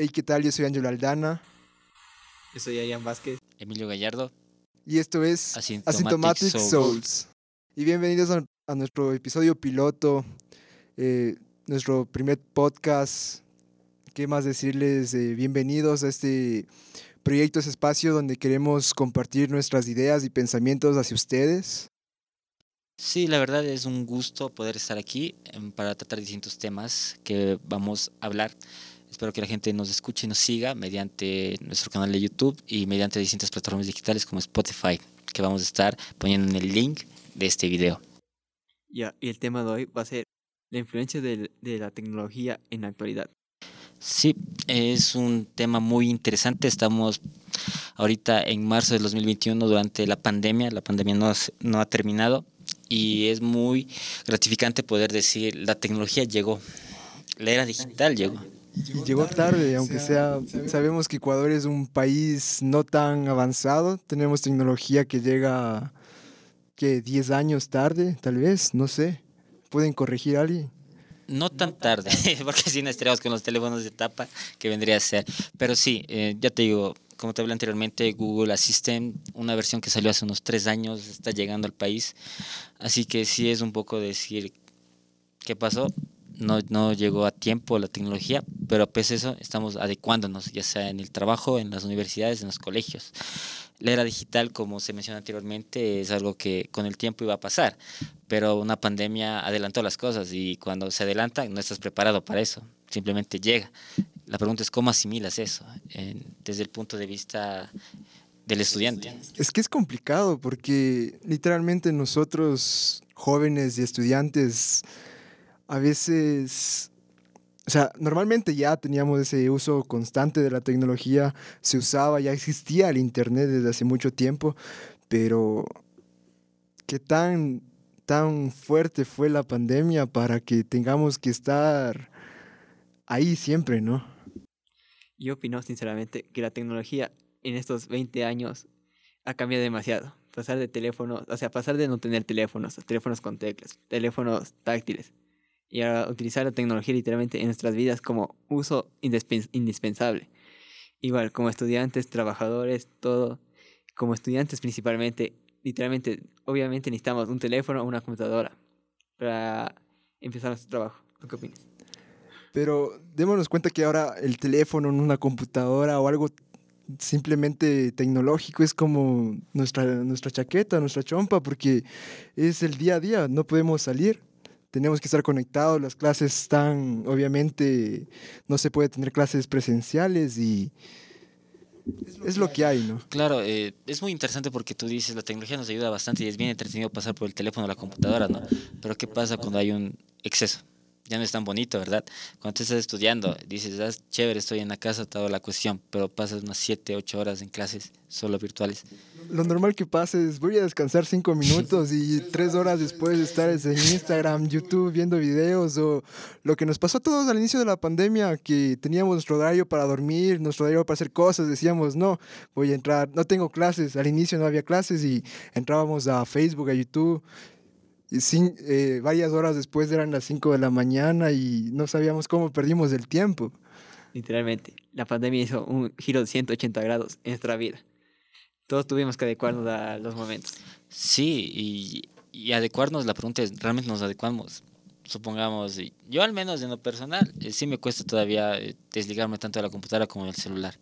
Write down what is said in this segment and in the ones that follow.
Hey, ¿qué tal? Yo soy Ángelo Aldana. Yo soy Ian Vázquez. Emilio Gallardo. Y esto es Asymptomatic, Asymptomatic Souls. Souls. Y bienvenidos a, a nuestro episodio piloto, eh, nuestro primer podcast. ¿Qué más decirles? Eh, bienvenidos a este proyecto, ese espacio donde queremos compartir nuestras ideas y pensamientos hacia ustedes. Sí, la verdad es un gusto poder estar aquí em, para tratar distintos temas que vamos a hablar. Espero que la gente nos escuche y nos siga mediante nuestro canal de YouTube y mediante distintas plataformas digitales como Spotify, que vamos a estar poniendo en el link de este video. Ya, y el tema de hoy va a ser la influencia de la tecnología en la actualidad. Sí, es un tema muy interesante. Estamos ahorita en marzo del 2021 durante la pandemia. La pandemia no, no ha terminado y es muy gratificante poder decir la tecnología llegó. La era digital llegó. Y llegó tarde, aunque sea, sabemos que Ecuador es un país no tan avanzado. Tenemos tecnología que llega, que 10 años tarde, tal vez, no sé. ¿Pueden corregir a alguien? No tan tarde, porque si no estaríamos con los teléfonos de tapa, que vendría a ser. Pero sí, eh, ya te digo, como te hablé anteriormente, Google Assistant, una versión que salió hace unos tres años, está llegando al país. Así que sí es un poco decir qué pasó. No, no llegó a tiempo la tecnología, pero a eso estamos adecuándonos, ya sea en el trabajo, en las universidades, en los colegios. La era digital, como se mencionó anteriormente, es algo que con el tiempo iba a pasar, pero una pandemia adelantó las cosas y cuando se adelanta no estás preparado para eso, simplemente llega. La pregunta es cómo asimilas eso desde el punto de vista del estudiante. Es que es complicado porque literalmente nosotros, jóvenes y estudiantes, a veces, o sea, normalmente ya teníamos ese uso constante de la tecnología, se usaba, ya existía el Internet desde hace mucho tiempo, pero ¿qué tan, tan fuerte fue la pandemia para que tengamos que estar ahí siempre, ¿no? Yo opino sinceramente que la tecnología en estos 20 años ha cambiado demasiado. Pasar de teléfonos, o sea, pasar de no tener teléfonos teléfonos con teclas, teléfonos táctiles, y a utilizar la tecnología literalmente en nuestras vidas como uso indispen- indispensable. Igual, como estudiantes, trabajadores, todo, como estudiantes principalmente, literalmente, obviamente necesitamos un teléfono o una computadora para empezar nuestro trabajo. ¿Tú qué opinas? Pero démonos cuenta que ahora el teléfono una computadora o algo simplemente tecnológico es como nuestra, nuestra chaqueta, nuestra chompa, porque es el día a día, no podemos salir. Tenemos que estar conectados, las clases están, obviamente, no se puede tener clases presenciales y es lo que hay, ¿no? Claro, eh, es muy interesante porque tú dices la tecnología nos ayuda bastante y es bien entretenido pasar por el teléfono o la computadora, ¿no? Pero ¿qué pasa cuando hay un exceso? Ya no es tan bonito, ¿verdad? Cuando tú estás estudiando, dices, ah, chévere, estoy en la casa, toda la cuestión, pero pasas unas 7, 8 horas en clases solo virtuales. Lo normal que pasa es voy a descansar cinco minutos y tres horas después estar en Instagram, YouTube viendo videos o lo que nos pasó a todos al inicio de la pandemia, que teníamos nuestro horario para dormir, nuestro horario para hacer cosas, decíamos, no, voy a entrar, no tengo clases, al inicio no había clases y entrábamos a Facebook, a YouTube. Y sin, eh, varias horas después eran las 5 de la mañana y no sabíamos cómo perdimos el tiempo. Literalmente, la pandemia hizo un giro de 180 grados en nuestra vida. Todos tuvimos que adecuarnos a los momentos. Sí, y, y adecuarnos, la pregunta es, ¿realmente nos adecuamos? Supongamos, y yo al menos en lo personal, eh, sí me cuesta todavía eh, desligarme tanto de la computadora como del celular.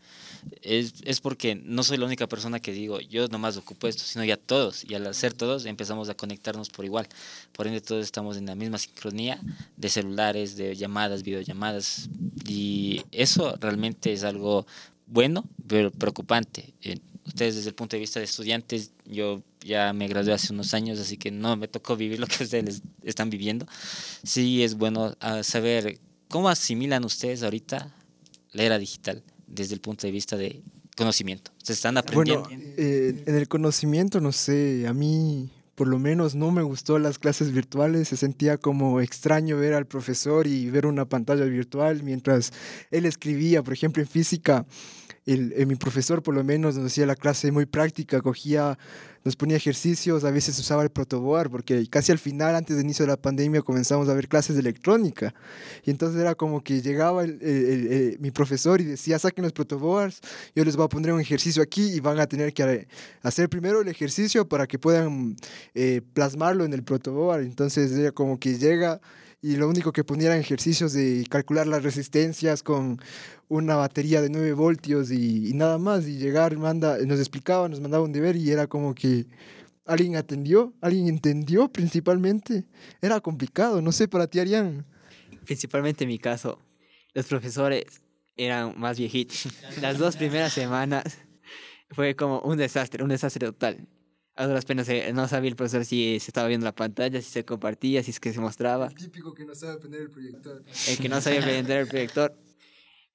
Es, es porque no soy la única persona que digo, yo nomás ocupo esto, sino ya todos. Y al hacer todos empezamos a conectarnos por igual. Por ende todos estamos en la misma sincronía de celulares, de llamadas, videollamadas. Y eso realmente es algo bueno, pero preocupante. Eh, ustedes desde el punto de vista de estudiantes, yo ya me gradué hace unos años, así que no me tocó vivir lo que ustedes están viviendo. Sí es bueno ah, saber cómo asimilan ustedes ahorita la era digital desde el punto de vista de conocimiento. Se están aprendiendo. Bueno, eh, en el conocimiento, no sé, a mí por lo menos no me gustó las clases virtuales, se sentía como extraño ver al profesor y ver una pantalla virtual mientras él escribía, por ejemplo, en física. El, eh, mi profesor por lo menos nos hacía la clase muy práctica, cogía nos ponía ejercicios, a veces usaba el protoboard, porque casi al final, antes del inicio de la pandemia, comenzamos a ver clases de electrónica. Y entonces era como que llegaba el- el- el- el- mi profesor y decía, saquen los protoboards, yo les voy a poner un ejercicio aquí y van a tener que eh, hacer primero el ejercicio para que puedan eh, plasmarlo en el protoboard. Entonces era como que llega y lo único que ponía eran ejercicios de calcular las resistencias con una batería de 9 voltios y, y nada más. Y llegar, manda, nos explicaba, nos mandaba un deber y era como que alguien atendió, alguien entendió principalmente. Era complicado, no sé, para ti, Arián. Principalmente en mi caso, los profesores eran más viejitos. Las dos primeras semanas fue como un desastre, un desastre total. A duras penas eh, no sabía el profesor si se estaba viendo la pantalla, si se compartía, si es que se mostraba. típico que no sabe prender el proyector. el que no sabía prender el proyector.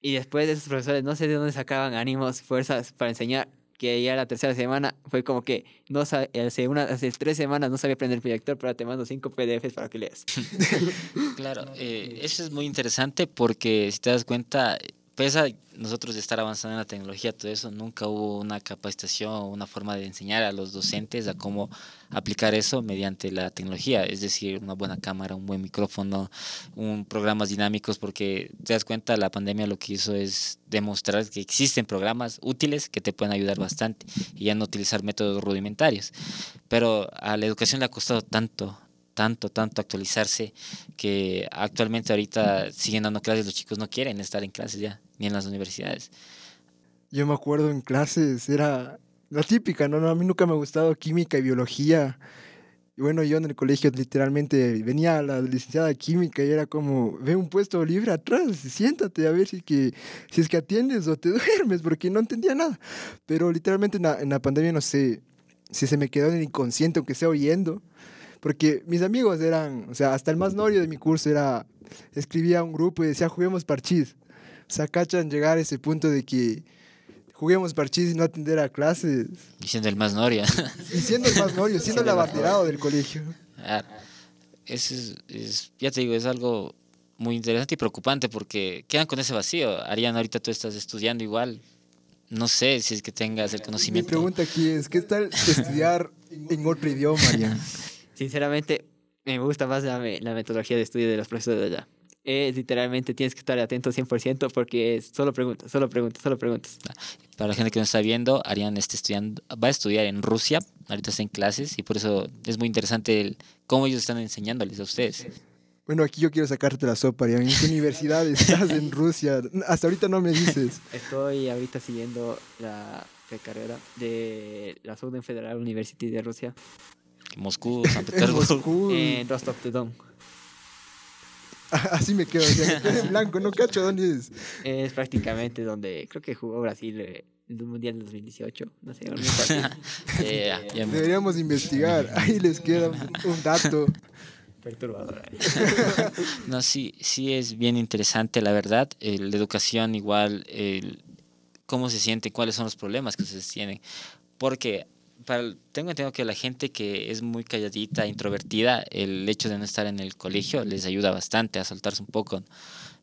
Y después de esos profesores, no sé de dónde sacaban ánimos, fuerzas para enseñar, que ya la tercera semana fue como que no hace, una, hace tres semanas no sabía prender el proyector, pero te mando cinco PDFs para que leas. Claro, eh, eso es muy interesante porque si te das cuenta, pese a nosotros de estar avanzando en la tecnología, todo eso, nunca hubo una capacitación o una forma de enseñar a los docentes a cómo aplicar eso mediante la tecnología, es decir, una buena cámara, un buen micrófono, un programas dinámicos, porque te das cuenta, la pandemia lo que hizo es demostrar que existen programas útiles que te pueden ayudar bastante y ya no utilizar métodos rudimentarios. Pero a la educación le ha costado tanto, tanto, tanto actualizarse que actualmente ahorita siguen dando clases, los chicos no quieren estar en clases ya, ni en las universidades. Yo me acuerdo en clases, era la típica, ¿no? a mí nunca me ha gustado química y biología. Y bueno, yo en el colegio literalmente venía la licenciada de química y era como, ve un puesto libre atrás, siéntate a ver si, que, si es que atiendes o te duermes, porque no entendía nada. Pero literalmente en la, en la pandemia no sé si se me quedó en el inconsciente, aunque sea oyendo. Porque mis amigos eran, o sea, hasta el más norio de mi curso era, escribía un grupo y decía, juguemos parchís. O sea, cachan llegar a ese punto de que juguemos parchís y no atender a clases. Diciendo el más noria. Y siendo el más norio, siendo el abanderado del colegio. Ah, Eso es, es- ya te digo, es algo muy interesante y preocupante porque quedan con ese vacío. Ariana, ahorita tú estás estudiando igual. No sé si es que tengas el Mi conocimiento. pregunta aquí es, ¿qué tal estudiar en otro idioma, Arián? Sinceramente, me gusta más la, la metodología de estudio de los profesores de allá. Es literalmente tienes que estar atento 100% porque es solo preguntas, solo preguntas, solo preguntas. Para la gente que no está viendo, Ariane está estudiando, va a estudiar en Rusia, ahorita está en clases y por eso es muy interesante el- cómo ellos están enseñándoles a ustedes. Bueno, aquí yo quiero sacarte la sopa, Arián. ¿En qué universidad estás en Rusia? Hasta ahorita no me dices. Estoy ahorita siguiendo la carrera de la Southern Federal University de Rusia Moscú, San En Petersburgo. Moscú. en Rostov the Don. Así me quedo, o sea, me quedo en blanco, no cacho dónde es. Es prácticamente donde creo que jugó Brasil eh, en el Mundial del 2018. No sé. Eh, ya me- Deberíamos investigar. Ahí les queda un, un dato. perturbador. No, sí, sí es bien interesante, la verdad. Eh, la educación igual, el, cómo se siente, cuáles son los problemas que se tienen. Porque para, tengo entendido que la gente que es muy calladita, introvertida, el hecho de no estar en el colegio les ayuda bastante a soltarse un poco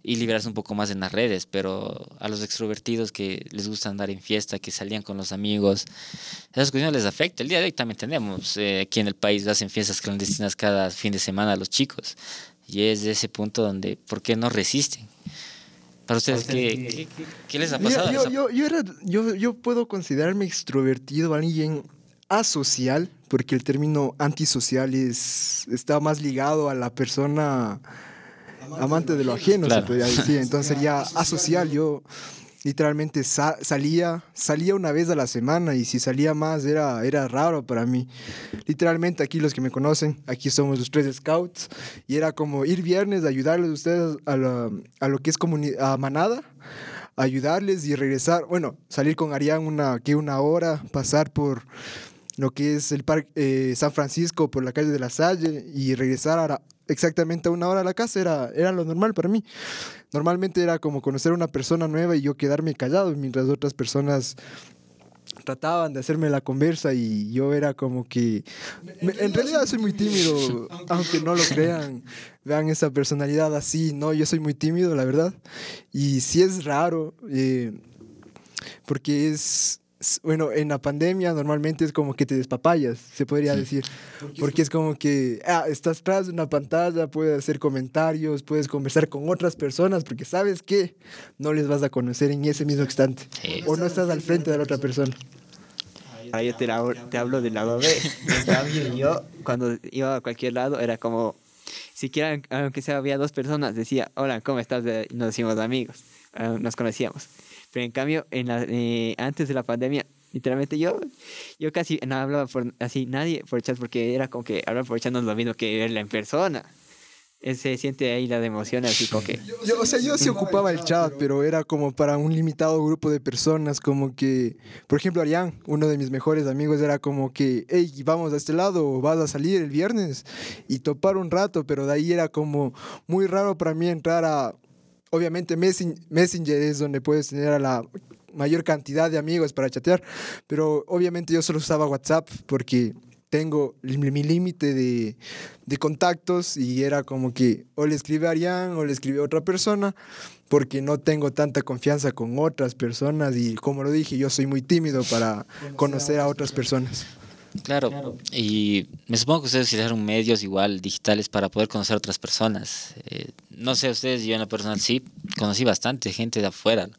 y liberarse un poco más en las redes, pero a los extrovertidos que les gusta andar en fiesta, que salían con los amigos, esas cuestiones les afecta. El día de hoy también tenemos, eh, aquí en el país hacen fiestas clandestinas cada fin de semana a los chicos. Y es de ese punto donde, ¿por qué no resisten? Para ustedes, ¿qué, qué, qué- qué les ha pasado? yo, yo, yo, era, yo, yo puedo considerarme extrovertido, alguien asocial, porque el término antisocial es, está más ligado a la persona amante de lo ajeno, Claro. se podría decir. Entonces sería asocial. Yo literalmente sa- salía, salía una vez a la semana y si salía más era, era raro para mí. Literalmente aquí los que me conocen, aquí somos los tres scouts y era como ir viernes, ayudarles a ustedes a, la- a lo que es comuni- a manada ayudarles y regresar, bueno, salir con Arián una, que una hora, pasar por lo que es el parque San Francisco, por la calle de la Salle y regresar a la- exactamente a una hora a la casa era, era lo normal para mí. Normalmente era como conocer a una persona nueva y yo quedarme callado mientras otras personas trataban de hacerme la conversa y yo era como que me- en realidad soy muy tímido aunque no lo crean vean esa personalidad así no yo soy muy tímido la verdad y sí es raro eh, porque es bueno, en la pandemia normalmente es como que te despapallas, se podría decir. Porque es como que ah, estás tras de una pantalla, puedes hacer comentarios, puedes conversar con otras personas, porque sabes que no les vas a conocer en ese mismo instante. Sí. O no estás al frente de la otra persona. Ahora yo te, la- te hablo del lado B. Cambio, yo cuando iba a cualquier lado era como, siquiera aunque sea había dos personas, decía, hola, ¿cómo estás? Y nos hicimos amigos, ah, nos conocíamos. Pero en cambio, en la, eh, antes de la pandemia, literalmente yo, yo casi no hablaba por así nadie por chat porque era como que hablar por chat no es lo mismo que verla en persona. Se siente ahí la emoción así como que... Yo, o sea, yo sí ocupaba el chat, pero era como para un limitado grupo de personas, como que, por ejemplo, Arián, uno de mis mejores amigos, era como que, hey, vamos a este lado, vas a salir el viernes y topar un rato, pero de ahí era como muy raro para mí entrar a, obviamente Messenger, es donde puedes tener a la mayor cantidad de amigos para chatear, pero obviamente yo solo usaba WhatsApp porque tengo mi límite de, de contactos y era como que o le escribe a Arián o le escribe a otra persona porque no tengo tanta confianza con otras personas y como lo dije, yo soy muy tímido para conocer a otras personas. Claro, y me supongo que ustedes utilizaron medios igual digitales para poder conocer a otras personas. Eh, no sé, ustedes, yo en lo personal sí, conocí bastante gente de afuera, ¿no?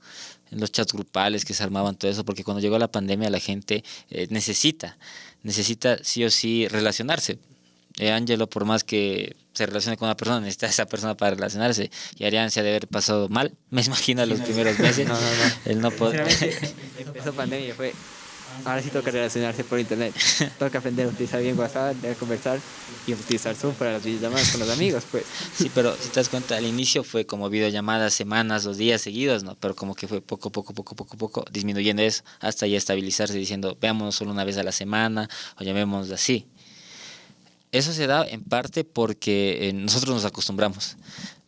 en los chats grupales que se armaban, todo eso, porque cuando llegó la pandemia la gente eh, necesita, necesita sí o sí relacionarse. Eh, Angelo, por más que se relacione con una persona, necesita a esa persona para relacionarse. Y Arián se ha de haber pasado mal, me imagino, los primeros meses. No, no, no. Él no empezó pandemia fue. Ahora sí toca relacionarse por internet. Toca aprender a utilizar bien WhatsApp, a conversar y utilizar Zoom para las videollamadas con los amigos, pues. Sí, pero si te das cuenta, al inicio fue como videollamadas semanas o días seguidos, ¿no? Pero como que fue poco, poco, poco, poco, poco, disminuyendo eso hasta ya estabilizarse diciendo, veámonos solo una vez a la semana o llamémonos así. Eso se da en parte porque eh, nosotros nos acostumbramos.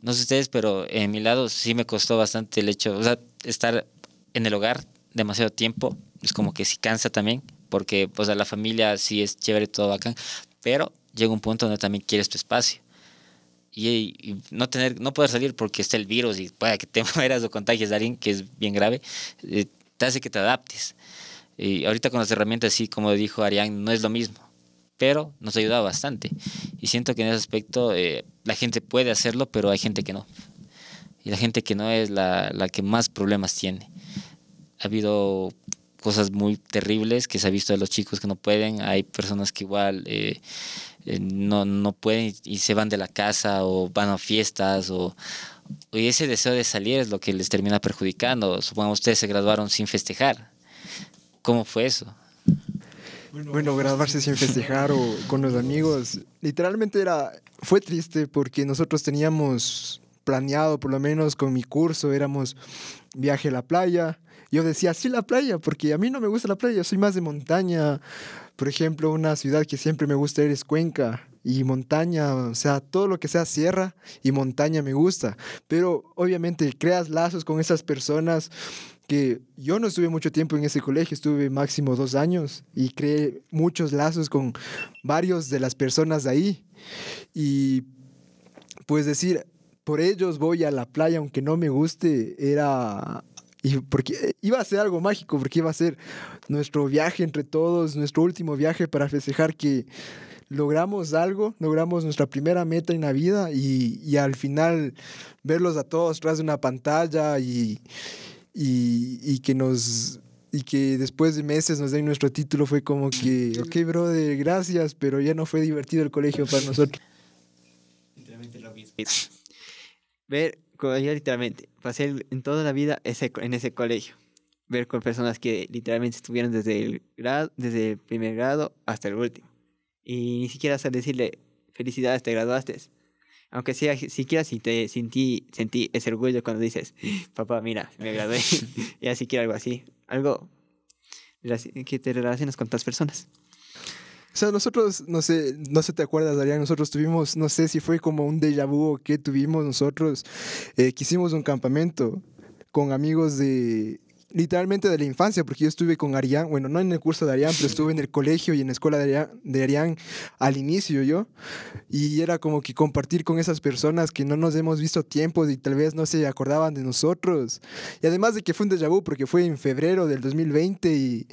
No sé ustedes, pero en mi lado sí me costó bastante el hecho, o sea, estar en el hogar demasiado tiempo, es como que sí cansa también, porque pues a la familia sí es chévere, todo bacán, pero llega un punto donde también quieres tu espacio. Y, y no tener no poder salir porque está el virus y pueda que te mueras o contagies a alguien que es bien grave eh, te hace que te adaptes. Y ahorita con las herramientas sí como dijo Arián no es lo mismo pero nos ha ayudado bastante. Y siento que en ese aspecto eh, la gente puede hacerlo pero hay gente que no. Y la gente que no es la, la que más problemas tiene. Ha habido cosas muy terribles que se ha visto de los chicos que no pueden hay personas que igual eh, eh, no, no pueden y se van de la casa o van a fiestas o, y ese deseo de salir es lo que les termina perjudicando. Supongamos ustedes se graduaron sin festejar. ¿Cómo fue eso? Bueno, graduarse sin festejar o con los amigos, literalmente era, fue triste porque nosotros teníamos planeado, por lo menos con mi curso, éramos viaje a la playa. Yo decía, sí, la playa, porque a mí no me gusta la playa, soy más de montaña. Por ejemplo, una ciudad que siempre me gusta ir es Cuenca y montaña, o sea, todo lo que sea sierra y montaña me gusta. Pero obviamente creas lazos con esas personas que yo no estuve mucho tiempo en ese colegio, estuve máximo dos años y creé muchos lazos con varios de las personas de ahí. Y pues decir, por ellos voy a la playa aunque no me guste, era... Y porque iba a ser algo mágico, porque iba a ser nuestro viaje entre todos, nuestro último viaje para festejar que logramos algo, logramos nuestra primera meta en la vida y, y al final verlos a todos tras de una pantalla y, y, y que nos y que después de meses nos den nuestro título fue como que, ok, brother, gracias, pero ya no fue divertido el colegio para nosotros. Ver, yo literalmente pasé en toda la vida ese, en ese colegio. Ver con personas que literalmente estuvieron desde el, grado, desde el primer grado hasta el último. Y ni siquiera hasta decirle, felicidades, te graduaste. Aunque sea, siquiera si te sentí, sentí ese orgullo cuando dices, papá, mira, me gradué. ya siquiera algo así. Algo que te relacionas con otras personas. O sea, nosotros, no sé, no sé, te acuerdas, Adrián, nosotros tuvimos, no sé si fue como un déjà vu o qué tuvimos nosotros, eh, que hicimos un campamento con amigos de literalmente de la infancia, porque yo estuve con Arián, bueno, no en el curso de Arián, pero estuve en el colegio y en la escuela de Arián, de Arián al inicio yo, y era como que compartir con esas personas que no nos hemos visto tiempos y tal vez no se acordaban de nosotros. Y además de que fue un déjà vu, porque fue en febrero del 2020 y,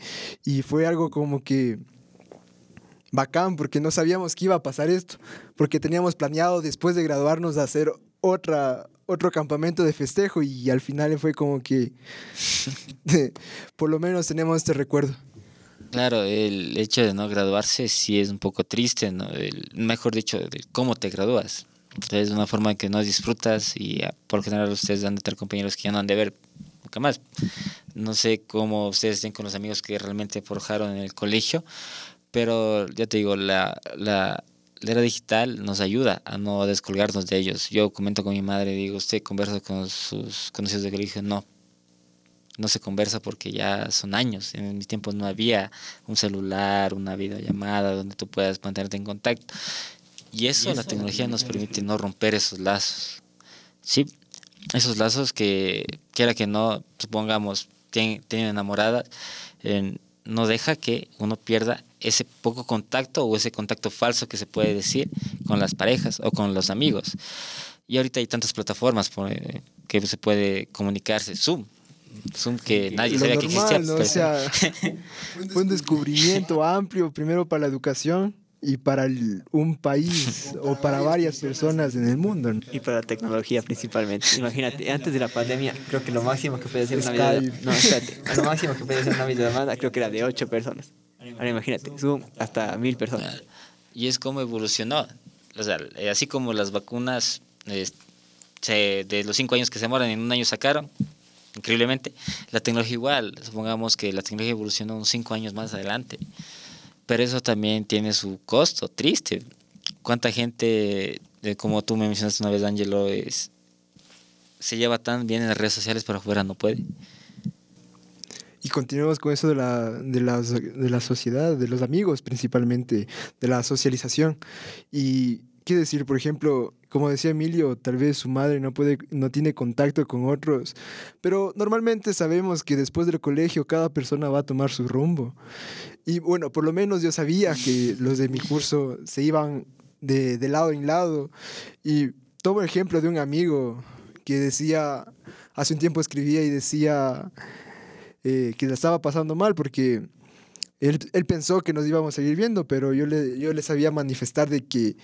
y fue algo como que bacán, porque no sabíamos que iba a pasar esto, porque teníamos planeado después de graduarnos hacer otra, otro campamento de festejo y al final fue como que por lo menos tenemos este recuerdo. Claro, el hecho de no graduarse sí es un poco triste, ¿no? mejor dicho, de cómo te gradúas. Es una forma que no disfrutas y ah, por general ustedes van a tener compañeros que ya no han de ver nunca más. No sé cómo ustedes estén con los amigos que realmente forjaron en el colegio, pero ya te digo, la, la, la era digital nos ayuda a no descolgarnos de ellos. Yo comento con mi madre, digo, ¿usted conversa con sus conocidos de colegio? No, no se conversa porque ya son años. En mis tiempos no había un celular, una videollamada donde tú puedas mantenerte en contacto. Y eso, la tecnología nos permite no romper esos lazos. Sí, esos lazos que, quiera que no, supongamos, tienen, tienen enamorada, no deja que uno pierda ese poco contacto o ese contacto falso que se puede decir con las parejas o con los amigos. Y ahorita hay tantas plataformas por, eh, que se puede comunicarse. Zoom. Zoom que nadie sabía que existía. ¿no? O sea, fue un descubrimiento amplio, primero para la educación y para un país o para varias personas en el mundo. Y para la tecnología principalmente. Imagínate, antes de la pandemia, creo que lo máximo que podía hacer una videollamada, no, espérate, lo máximo que podía hacer una videollamada creo que era de ocho personas. Ahora imagínate, Zoom hasta mil personas. Y es como evolucionó. O sea, eh, así como las vacunas de los cinco años que se demoran, en un año sacaron, increíblemente, la tecnología igual. Supongamos que la tecnología evolucionó unos cinco años más adelante. Pero eso también tiene su costo, triste. ¿Cuánta gente, como tú me mencionaste una vez, Angelo, es, se lleva tan bien en las redes sociales, pero afuera no puede? Y continuemos con eso de la, de, la, de la sociedad, de los amigos principalmente, de la socialización. Y qué decir, por ejemplo, como decía Emilio, tal vez su madre no puede, no tiene contacto con otros, pero normalmente sabemos que después del colegio cada persona va a tomar su rumbo. Y bueno, por lo menos yo sabía que los de mi curso se iban de, de lado en lado. Y tomo el ejemplo de un amigo que decía, hace un tiempo escribía y decía eh, que la estaba pasando mal porque él, él, pensó que nos íbamos a seguir viendo, pero yo le, yo le sabía manifestar de que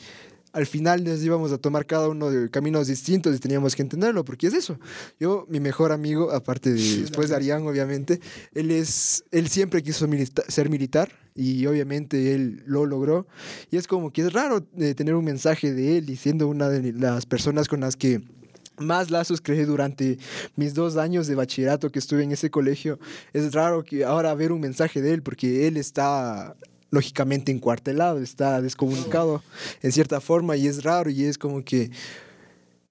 al final nos íbamos a tomar cada uno de caminos distintos y teníamos que entenderlo, porque es eso. Yo, mi mejor amigo, aparte de después de Arián, obviamente, él, es, él siempre quiso ser militar y obviamente él lo logró. Y es como que es raro eh, tener un mensaje de él y siendo una de las personas con las que más lazos creé durante mis dos años de bachillerato que estuve en ese colegio. Es raro que ahora ver un mensaje de él porque él está lógicamente encuartelado, está descomunicado en cierta forma y es raro y es como que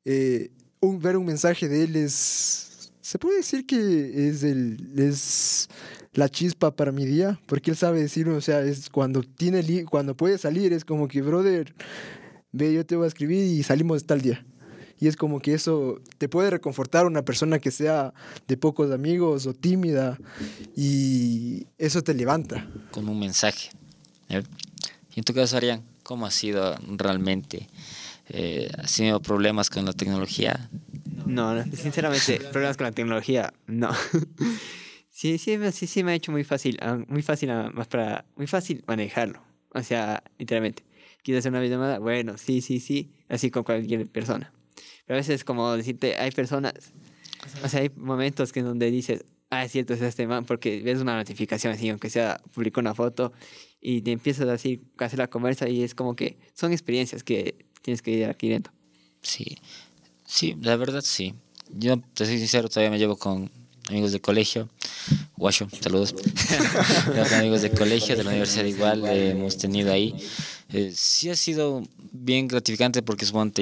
eh, un, ver un mensaje de él es, se puede decir que es, el, es la chispa para mi día, porque él sabe decir, o sea, es cuando, tiene cuando puede salir, es como que, brother, ve, yo te voy a escribir y salimos tal día. Y es como que eso te puede reconfortar a una persona que sea de pocos amigos o tímida y eso te levanta. Con un mensaje. ¿eh? Y en tu caso, Arián, ¿cómo ha sido realmente? Eh, ¿Has tenido problemas con la tecnología? No, sinceramente, problemas con la tecnología, no. sí, sí, sí, sí me ha hecho muy fácil, ah, muy fácil, ah, más para, muy fácil manejarlo. O sea, literalmente. ¿Quieres hacer una videollamada? Bueno, sí, sí, sí, así con cualquier persona. Pero a veces como decirte, hay personas, o sea, hay momentos que en donde dices, ah, es cierto, es este man, porque ves una notificación así, aunque sea, publicó una foto y te empiezas así a hacer la conversa y es como que son experiencias que tienes que ir adquiriendo. Sí, sí, la verdad sí. Yo, te soy sincero, todavía me llevo con amigos de colegio. Guacho, saludos. amigos de colegio, de la universidad igual, hemos tenido ahí. Eh, sí ha sido bien gratificante porque supongo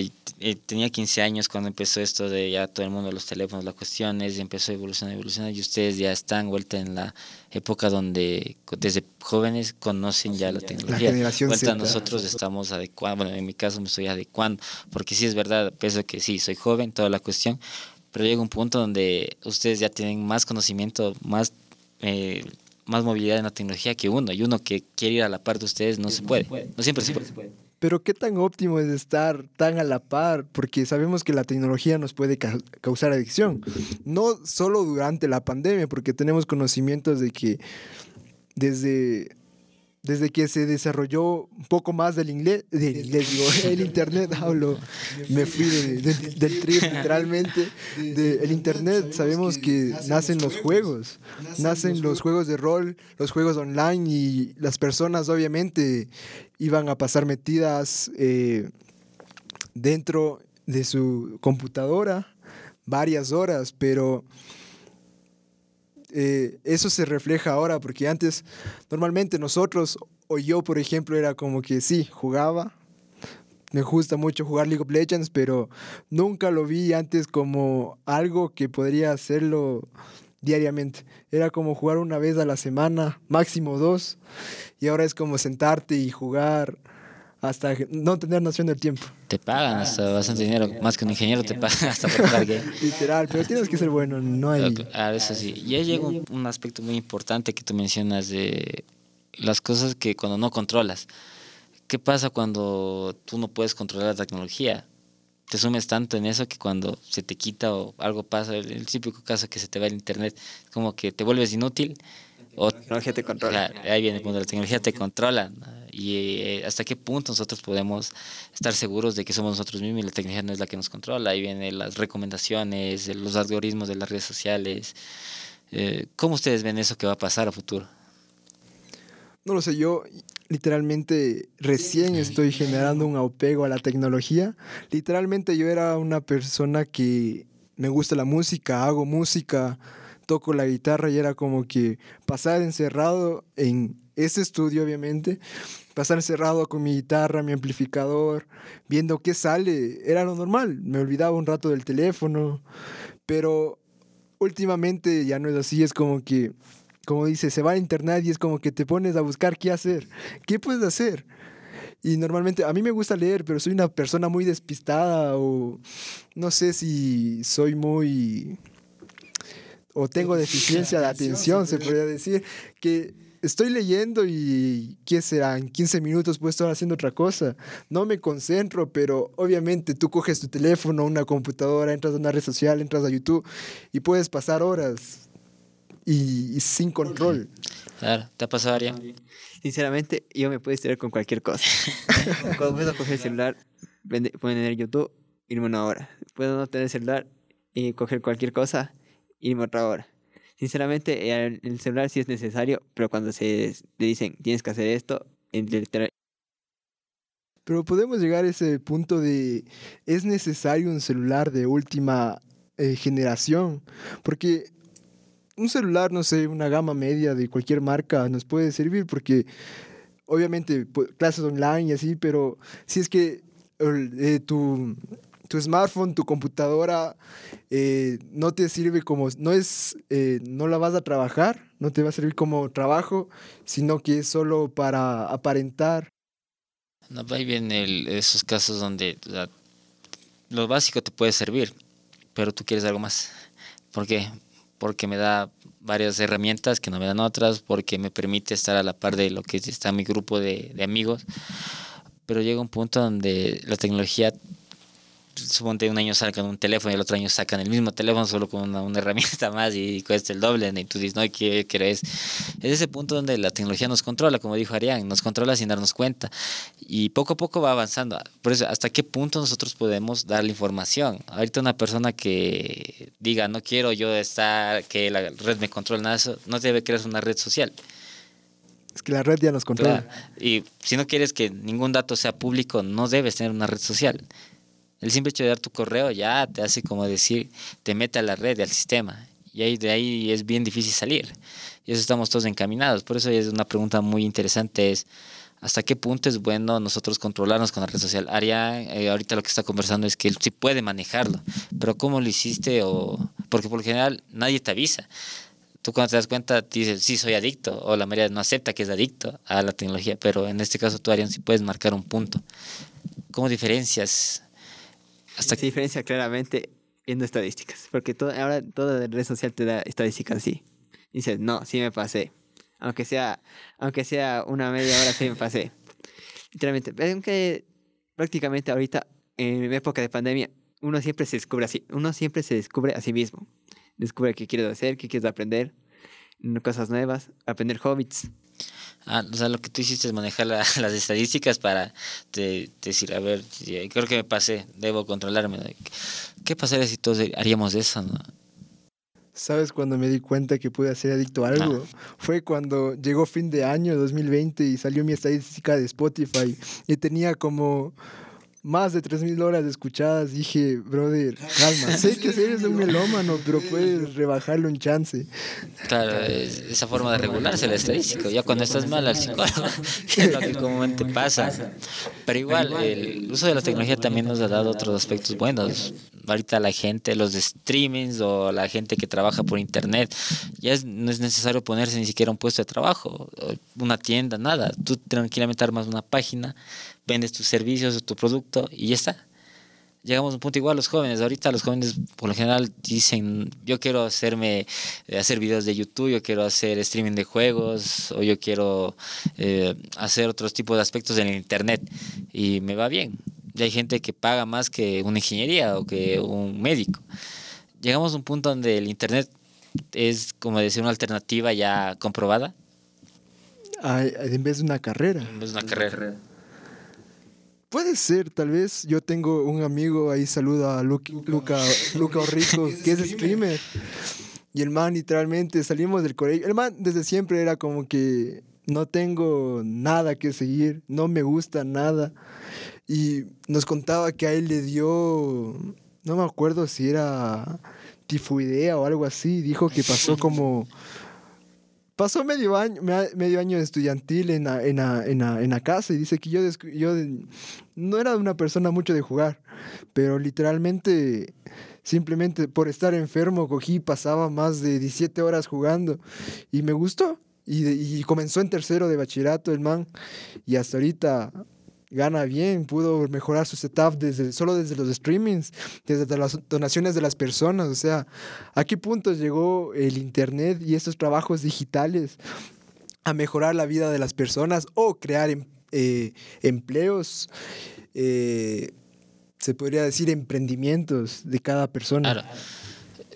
eh, tenía 15 años cuando empezó esto de ya todo el mundo los teléfonos, las cuestiones, y empezó a evolucionar, evolucionar, y ustedes ya están vuelta en la época donde desde jóvenes conocen ya la tecnología. vuelta nosotros estamos adecuando, bueno, en mi caso me estoy adecuando, porque sí es verdad, pienso que sí, soy joven, toda la cuestión, pero llega un punto donde ustedes ya tienen más conocimiento, más, eh, más movilidad en la tecnología que uno, y uno que quiere ir a la par de ustedes no se puede, no siempre se puede. Pero qué tan óptimo es estar tan a la par, porque sabemos que la tecnología nos puede ca- causar adicción. No solo durante la pandemia, porque tenemos conocimientos de que desde, desde que se desarrolló un poco más del inglés, del inglés, digo, el internet, hablo, me fui de- de- del trip literalmente. El internet sabemos que nacen los juegos, nacen los juegos de rol, los juegos online y las personas obviamente iban a pasar metidas eh, dentro de su computadora varias horas, pero eh, eso se refleja ahora, porque antes normalmente nosotros, o yo por ejemplo, era como que sí, jugaba, me gusta mucho jugar League of Legends, pero nunca lo vi antes como algo que podría hacerlo diariamente. Era como jugar una vez a la semana, máximo dos, y ahora es como sentarte y jugar hasta no tener noción del tiempo. Te pagan hasta bastante dinero, más que un ingeniero te pagan hasta por jugar game. Literal, pero tienes que ser bueno, no hay... Ah, eso sí. Y ahí llega un, un aspecto muy importante que tú mencionas de las cosas que cuando no controlas. ¿Qué pasa cuando tú no puedes controlar la tecnología? Te sumes tanto en eso que cuando se te quita o algo pasa, el, el típico caso que se te va el internet, como que te vuelves inútil o La tecnología te controla. Claro, ahí viene el punto, la tecnología te controla. Y eh, hasta qué punto nosotros podemos estar seguros de que somos nosotros mismos y la tecnología no es la que nos controla. Ahí vienen las recomendaciones, eh, los algoritmos de las redes sociales. Eh, ¿Cómo ustedes ven eso que va a pasar a futuro? No lo sé, yo literalmente recién estoy generando un apego a la tecnología. Literalmente yo era una persona que me gusta la música, hago música, toco la guitarra y era como que pasar encerrado en ese estudio, obviamente, pasar encerrado con mi guitarra, mi amplificador, viendo qué sale, era lo normal. Me olvidaba un rato del teléfono, pero últimamente ya no es así, es como que como dice, se va a internet y es como que te pones a buscar qué hacer. ¿Qué puedes hacer? Y normalmente, a mí me gusta leer, pero soy una persona muy despistada o no sé si soy muy... o tengo deficiencia de atención, se podría decir, que estoy leyendo y ¿qué será? En 15 minutos puedo estar haciendo otra cosa. No me concentro, pero obviamente tú coges tu teléfono, una computadora, entras a una red social, entras a YouTube y puedes pasar horas y, y sin control. Claro, ¿te ha pasado, Arián? Sinceramente, yo me puedo distraer con cualquier cosa. Cuando puedo coger el celular, poner YouTube, irme una hora. Puedo no tener celular y coger cualquier cosa, irme otra hora. Sinceramente, el, el celular sí es necesario, pero cuando se te dicen tienes que hacer esto, literal- Pero podemos llegar a ese punto de es necesario un celular de última eh, generación, porque un celular, no sé, una gama media de cualquier marca nos puede servir, porque obviamente pu- clases online y así, pero si es que eh, tu, tu smartphone, tu computadora eh, no te sirve como, no es, eh, no la vas a trabajar, no te va a servir como trabajo, sino que es solo para aparentar No, ahí vienen el- esos casos donde o sea, lo básico te puede servir, pero tú quieres algo más. ¿Por qué? Porque me da varias herramientas que no me dan otras, porque me permite estar a la par de lo que está mi grupo de, de amigos. Pero llega un punto donde la tecnología, suponte un año sacan un teléfono y el otro año sacan el mismo teléfono solo con una, una herramienta más y cuesta el doble. Y tú dices, no, ¿qué querés? Es ese punto donde la tecnología nos controla, como dijo Arián, nos controla sin darnos cuenta. Y poco a poco va avanzando. Por eso, ¿hasta qué punto nosotros podemos darle información? Ahorita una persona que diga, no quiero yo estar, que la red me controle, nada eso, no debe crear una red social. Es que la red ya nos controla. Claro. Y si no quieres que ningún dato sea público, no debes tener una red social. El simple hecho de dar tu correo ya te hace como decir, te mete a la red, al sistema. Y ahí de ahí es bien difícil salir. Y eso estamos todos encaminados. Por eso es una pregunta muy interesante es, ¿hasta qué punto es bueno nosotros controlarnos con la red social? Aria, eh, ahorita lo que está conversando es que él sí puede manejarlo, pero ¿cómo lo hiciste? O, porque por lo general nadie te avisa. Tú cuando te das cuenta dices, sí, soy adicto, o la mayoría no acepta que es adicto a la tecnología, pero en este caso tú, Arián, sí puedes marcar un punto. ¿Cómo diferencias? Hasta se diferencia claramente viendo estadísticas. Porque todo, ahora toda red social te da estadísticas así. Dices, no, sí me pasé. Aunque sea, aunque sea una media hora, sí me pasé. Literalmente. Aunque prácticamente ahorita, en época de pandemia, uno siempre se descubre así. Uno siempre se descubre a sí mismo. Descubre qué quieres hacer, qué quieres aprender, cosas nuevas, aprender hobbits. Ah, o sea, lo que tú hiciste es manejar la- las estadísticas para te- decir, a ver, creo que me pasé, debo controlarme. ¿Qué pasaría si todos haríamos eso? No? ¿Sabes cuando me di cuenta que pude ser adicto a algo? Fue cuando llegó fin de año 2020 y salió mi estadística de Spotify y tenía como más de 3.000 horas escuchadas. Dije, brother, calma, sé que eres un melómano, pero puedes rebajarlo en chance. Claro, es- esa forma de regularse el estadístico. Ya cuando estás mal al psicólogo, es lo que comúnmente pasa. Pero igual, el uso de la tecnología también nos ha dado otros aspectos buenos. Ahorita la gente, los de streamings o la gente que trabaja por internet, ya es- no es necesario ponerse ni siquiera un puesto de trabajo, una tienda, nada. Tú tranquilamente armas una página, vendes tus servicios o tu producto y ya está llegamos a un punto igual los jóvenes. Ahorita los jóvenes por lo general dicen, yo quiero hacerme, eh, hacer videos de YouTube, yo quiero hacer streaming de juegos o yo quiero eh, hacer otros tipos de aspectos en el Internet y me va bien. Y hay gente que paga más que una ingeniería o que un médico. Llegamos a un punto donde el Internet es, como decir, una alternativa ya comprobada. Ay, en vez de una carrera. Es una carrera. Puede ser, tal vez. Yo tengo un amigo, ahí saluda a Lu- Luca, Luca Orrico, que es streamer. Y el man literalmente salimos del colegio. El man desde siempre era como que no tengo nada que seguir, no me gusta nada. Y nos contaba que a él le dio, no me acuerdo si era tifoidea o algo así. Dijo que pasó como pasó medio año, me- medio año estudiantil en la, en en en casa y dice que yo, yo no era una persona mucho de jugar, pero literalmente, simplemente por estar enfermo, cogí pasaba más de 17 horas jugando y me gustó. Y, y comenzó en tercero de bachillerato el man y hasta ahorita gana bien, pudo mejorar su setup desde, solo desde los streamings, desde las donaciones de las personas, o sea, ¿a qué punto llegó el Internet y estos trabajos digitales a mejorar la vida de las personas o crear em- eh, empleos? eh, se podría decir emprendimientos de cada persona. Claro.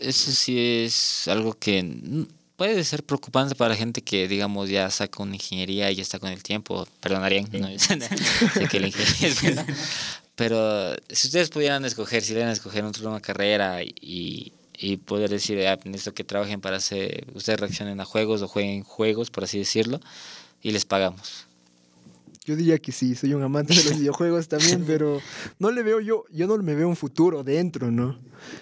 Eso sí es algo que puede ser preocupante para la gente que, digamos, ya saca una ingeniería y ya está con el tiempo. Perdonarían, no sé que la ingeniería es buena. Pero si ustedes pudieran escoger, si deben escoger una carrera y, y poder decir, ah, necesito que trabajen para hacer, ustedes reaccionen a juegos o jueguen juegos, por así decirlo, y les pagamos. Yo diría que sí, soy un amante de los videojuegos también, pero no le veo yo, yo no me veo un futuro dentro, ¿no?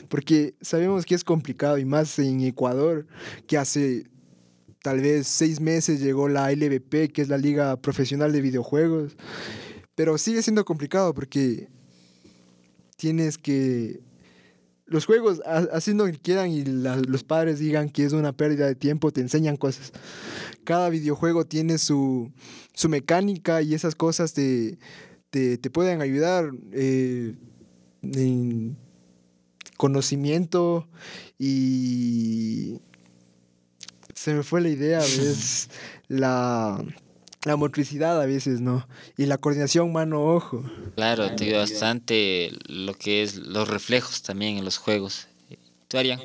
Porque sabemos que es complicado y más en Ecuador, que hace tal vez seis meses llegó la LVP, que es la Liga Profesional de Videojuegos, pero sigue siendo complicado porque tienes que... Los juegos, lo que quieran y la- los padres digan que es una pérdida de tiempo, te enseñan cosas. Cada videojuego tiene su, su mecánica y esas cosas te, te, te pueden ayudar eh, en conocimiento y se me fue la idea. La, la motricidad a veces, ¿no? Y la coordinación mano-ojo. Claro, te ayuda bastante lo que es los reflejos también en los juegos. ¿Tú, Arián?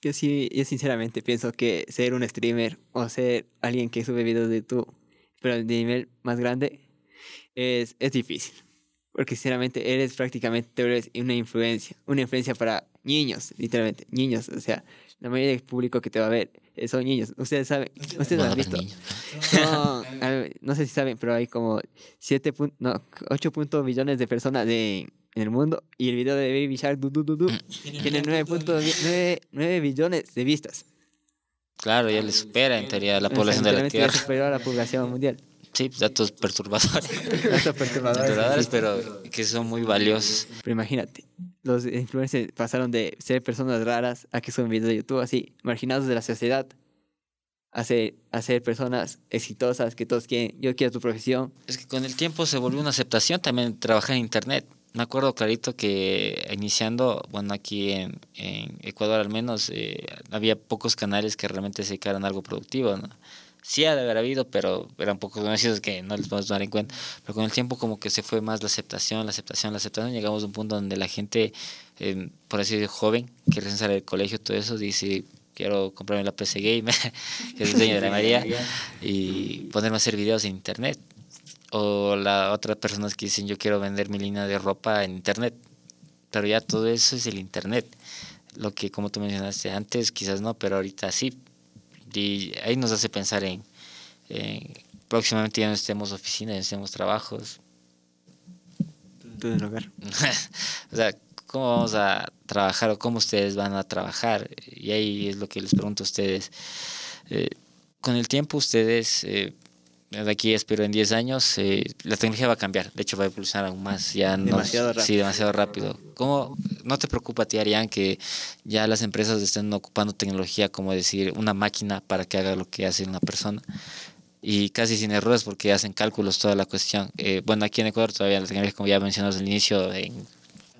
Yo sí, yo sinceramente pienso que ser un streamer o ser alguien que sube videos de YouTube, pero de nivel más grande, es, es difícil. Porque sinceramente eres prácticamente tú eres una influencia, una influencia para niños, literalmente, niños. O sea, la mayoría del público que te va a ver son niños. Ustedes saben, ustedes No, han visto. No, no sé si saben, pero hay como 7 pun- no, 8 punto millones de personas de, en el mundo y el video de Baby Shark du, du, du, du, tiene 9.9 billones de vistas. Claro, ya le supera en teoría la población de la Tierra. superó a la población mundial. Sí, pues, datos perturbadores. Datos perturbadores, perturbadores, pero que son muy valiosos. Pero imagínate, los influencers pasaron de ser personas raras a que son videos de YouTube así, marginados de la sociedad, a ser, a ser personas exitosas que todos quieren. Yo quiero tu profesión. Es que con el tiempo se volvió una aceptación también trabajar en Internet. me acuerdo clarito que iniciando, bueno, aquí en, en Ecuador al menos, eh, había pocos canales que realmente se dedicaran a algo productivo, ¿no? Sí ha de haber habido, pero eran pocos conocidos que no les podemos tomar en cuenta. Pero con el tiempo como que se fue más la aceptación, la aceptación, la aceptación. Llegamos a un punto donde la gente, eh, por así decirlo, joven, que recién sale del colegio, todo eso, dice, quiero comprarme la PC Gamer, que es el dueño de la María, y ponerme a hacer videos en internet. O la otra personas que dicen, yo quiero vender mi línea de ropa en internet. Pero ya todo eso es el internet. Lo que, como tú mencionaste antes, quizás no, pero ahorita sí. Y ahí nos hace pensar en, en próximamente ya no estemos oficinas, ya no estemos trabajos. El hogar. o sea, ¿cómo vamos a trabajar o cómo ustedes van a trabajar? Y ahí es lo que les pregunto a ustedes. Eh, con el tiempo ustedes, eh, de aquí espero en 10 años, eh, la tecnología va a cambiar. De hecho, va a evolucionar aún más. Ya no, Demasiado rápido. Sí, demasiado rápido. ¿Cómo no te preocupa a ti, Arián, que ya las empresas estén ocupando tecnología como decir una máquina para que haga lo que hace una persona? y casi sin errores porque hacen cálculos toda la cuestión. Eh, bueno, aquí en Ecuador todavía la tecnología, como ya mencionamos al inicio, en,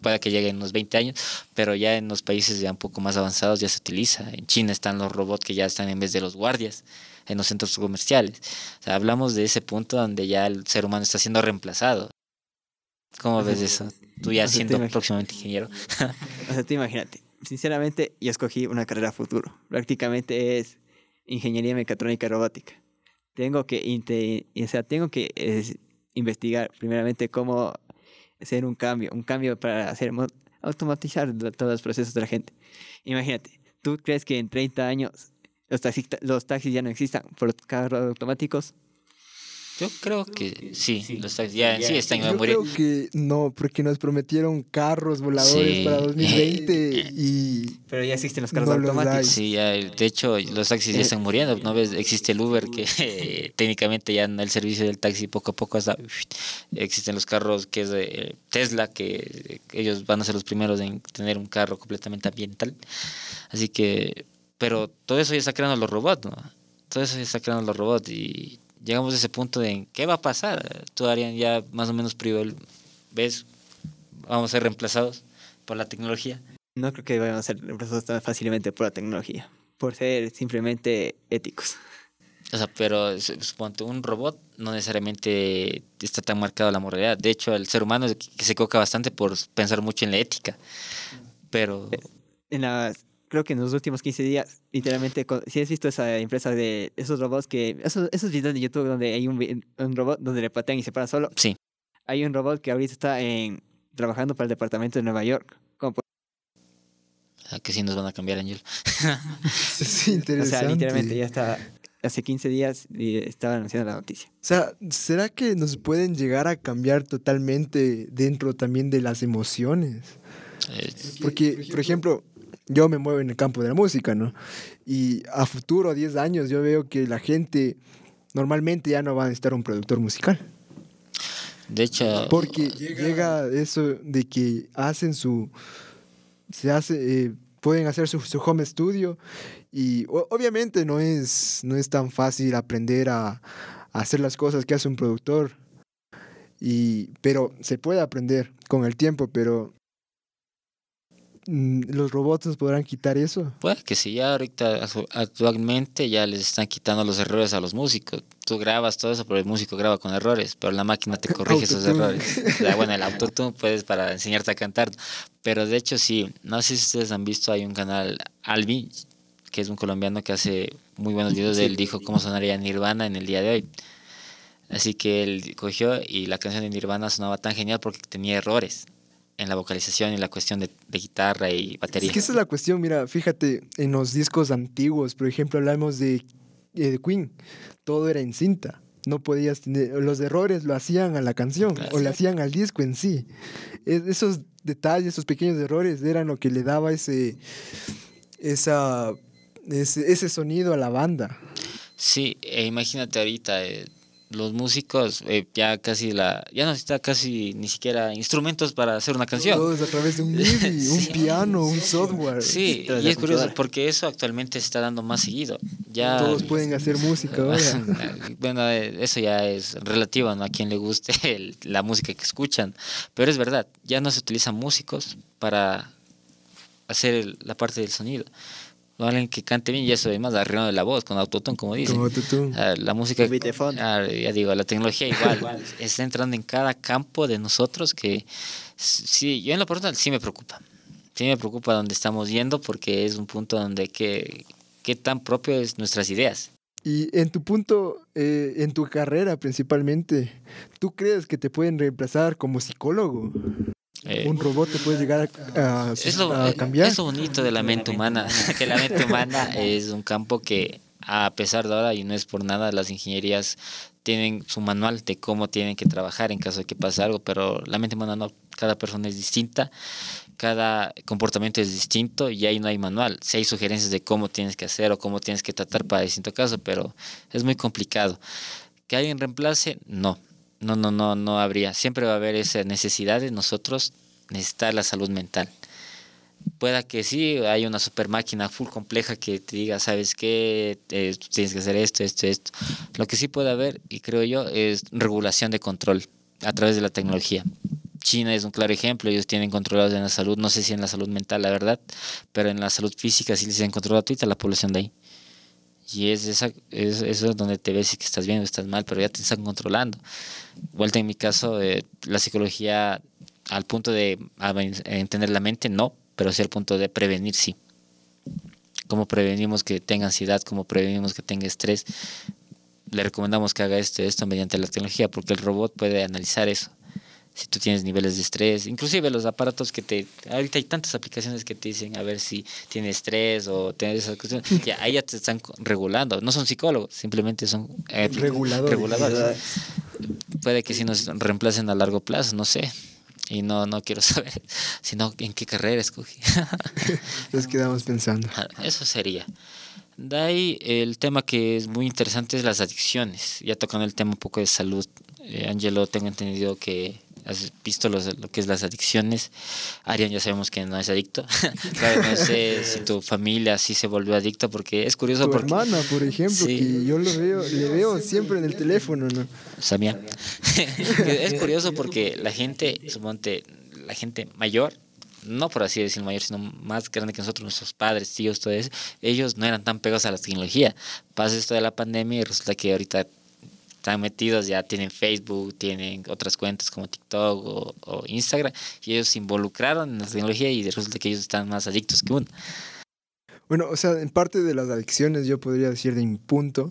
puede que llegue en unos 20 años, pero ya en los países ya un poco más avanzados ya se utiliza. En China están los robots que ya están en vez de los guardias en los centros comerciales. O sea, hablamos de ese punto donde ya el ser humano está siendo reemplazado. ¿Cómo ves eso? Tú ya O sea, siendo próximamente ingeniero. O sea, tú imagínate. Sinceramente, yo escogí una carrera futuro. Prácticamente es ingeniería mecatrónica robótica. Tengo que, o sea, tengo que es, investigar primeramente cómo hacer un cambio, un cambio para hacer automatizar todos los procesos de la gente. Imagínate, ¿tú crees que en 30 años los, taxi- los taxis ya no existan por carros automáticos? Yo creo que sí, los taxis ya en sí están Yo creo que no, porque nos prometieron carros voladores Sí. para 2020 y Pero ya existen los carros No los automáticos. hay. Sí, ya, de hecho, los taxis ya están muriendo. ¿No ves? Existe el Uber que eh, técnicamente ya en el servicio del taxi poco a poco hasta... Existen los carros que es de eh, Tesla, que ellos van a ser los primeros en tener un carro completamente ambiental. Así que, pero todo eso ya está creando los robots, ¿no? Todo eso ya está creando los robots y llegamos a ese punto de ¿qué va a pasar? Tú, Arián, ya más o menos privo, ¿ves? Vamos a ser reemplazados por la tecnología. No creo que vayan a ser reemplazados tan fácilmente por la tecnología, por ser simplemente éticos. O sea, pero su- suponte, un robot no necesariamente está tan marcado la moralidad. De hecho, el ser humano se equivoca bastante por pensar mucho en la ética. Pero En las, creo que en los últimos 15 días, literalmente, si has visto esa empresa de esos robots que, esos, esos videos de YouTube donde hay un, vi- un robot donde le patean y se para solo, sí, hay un robot que ahorita está en, trabajando para el departamento de Nueva York. Como por- o sea, que sí nos van a cambiar, Angel. es o interesante. sea, literalmente ya está, hace 15 días y estaba anunciando la noticia. O sea, ¿será que nos pueden llegar a cambiar totalmente dentro también de las emociones? Eh, Porque, por ejemplo, yo me muevo en el campo de la música, ¿no? Y a futuro, a 10 años, yo veo que la gente normalmente ya no va a necesitar un productor musical. de hecho, Porque llega eso de que hacen su. Se hace. eh, pueden hacer su, su home studio. Y o- obviamente no es, no es tan fácil aprender a, a hacer las cosas que hace un productor. Y, pero se puede aprender con el tiempo, pero. Mm, ¿Los robots nos podrán quitar eso? puede que sí, ya ahorita actu- actualmente ya les están quitando los errores a los músicos. Tú grabas todo eso, pero el músico graba con errores, pero la máquina te corrige esos errores. O sea, bueno, el autotune puedes para enseñarte a cantar, pero de hecho sí, no sé si ustedes han visto, hay un canal Albi, que es un colombiano que hace muy buenos videos, él dijo cómo sonaría Nirvana en el día de hoy. Así que él cogió y la canción de Nirvana sonaba tan genial porque tenía errores en la vocalización y la cuestión de, de guitarra y batería. Es que esa es la cuestión, mira, fíjate, en los discos antiguos, por ejemplo, hablamos de, eh, de Queen, todo era en cinta. No podías tener, los errores lo hacían a la canción o le hacían al disco en sí. Es- esos detalles, esos pequeños errores eran lo que le daba ese, esa, ese, ese sonido a la banda. Sí, e imagínate ahorita, eh, los músicos eh, ya casi la ya no necesita casi ni siquiera instrumentos para hacer una canción. Todo es a través de un MIDI, un piano, un software. Sí, y es curioso porque eso actualmente se está dando más seguido. Ya Todos pueden hacer música ahora. bueno, eh, eso ya es relativo ¿no? a quien le guste el- la música que escuchan, pero es verdad, ya no se utilizan músicos para hacer el- la parte del sonido. O alguien que cante bien y eso además arreglando de la voz con autotune como dicen. Como. Ah, la música, ah, ya digo, la tecnología igual está entrando en cada campo de nosotros que sí, yo en lo personal sí me preocupa. Sí me preocupa donde estamos yendo porque es un punto donde que qué tan propio es nuestras ideas. Y en tu punto, eh, en tu carrera principalmente, ¿tú crees que te pueden reemplazar como psicólogo? Eh, ¿Un robot te puede llegar a, a- es lo, a eh, cambiar? es lo bonito de la mente humana, que la mente humana es un campo que a pesar de ahora, y no es por nada, las ingenierías tienen su manual de cómo tienen que trabajar en caso de que pase algo, pero la mente humana no, cada persona es distinta, cada comportamiento es distinto y ahí no hay manual. Si hay sugerencias de cómo tienes que hacer o cómo tienes que tratar para distinto caso, pero es muy complicado. ¿Que alguien reemplace? No, no, no, no, no habría. Siempre va a haber esa necesidad de nosotros necesitar la salud mental. Pueda que sí, hay una super máquina full compleja que te diga, ¿sabes qué? Eh, tienes que hacer esto, esto, esto. Lo que sí puede haber, y creo yo, es regulación de control a través de la tecnología. China es un claro ejemplo, ellos tienen controlados en la salud, no sé si en la salud mental, la verdad, pero en la salud física sí les tienen controlado a la población de ahí. Y es, esa, es eso es donde te ves si que estás bien o estás mal, pero ya te están controlando. Vuelta en mi caso, eh, la psicología al punto de entender la mente, no, pero sí al punto de prevenir, sí. Cómo prevenimos que tenga ansiedad, cómo prevenimos que tenga estrés. Le recomendamos que haga esto, esto mediante la tecnología, porque el robot puede analizar eso. Si tú tienes niveles de estrés, inclusive los aparatos que te... Ahorita hay tantas aplicaciones que te dicen a ver si tienes estrés o tienes esas cuestiones. Ya, ahí ya te están regulando. No son psicólogos, simplemente son eh, Reguladores. reguladores. Puede que si nos reemplacen a largo plazo, no sé. Y no, no quiero saber, sino en qué carrera escogí. Nos quedamos pensando. Eso sería. De ahí el tema que es muy interesante es las adicciones. Ya tocando el tema un poco de salud. Eh, Angelo, tengo entendido que has visto los- lo que es las adicciones. Arian ya sabemos que no es adicto. Claro, no sé si tu familia sí se volvió adicta porque es curioso Tu porque... hermana, por ejemplo, Sí. que yo lo veo, le veo siempre en el teléfono, ¿no? Samia. Es curioso porque la gente, suponte, la gente mayor, no por así decir mayor, sino más grande que nosotros, nuestros padres, tíos, todo eso, ellos no eran tan pegados a la tecnología. Pasa esto de la pandemia y resulta que ahorita están metidos, ya tienen Facebook, tienen otras cuentas como TikTok o, o Instagram, y ellos se involucraron en la tecnología y resulta que ellos están más adictos que uno. Bueno, o sea, en parte de las adicciones yo podría decir de mi punto,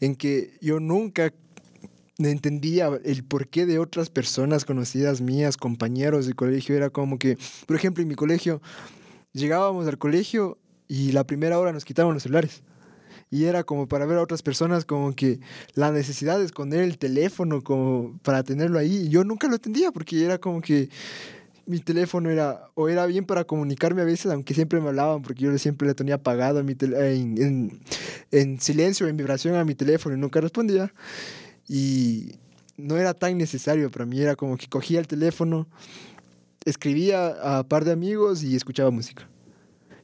en que yo nunca entendía el porqué de otras personas conocidas mías, compañeros de colegio, era como que, por ejemplo, en mi colegio, llegábamos al colegio y la primera hora nos quitaban los celulares. Y era como para ver a otras personas como que la necesidad de esconder el teléfono como para tenerlo ahí. Y yo nunca lo entendía porque era como que mi teléfono era o era bien para comunicarme a veces, aunque siempre me hablaban porque yo siempre le tenía apagado tel- en, en, en silencio, en vibración a mi teléfono y nunca respondía. Y no era tan necesario para mí, era como que cogía el teléfono, escribía a par de amigos y escuchaba música.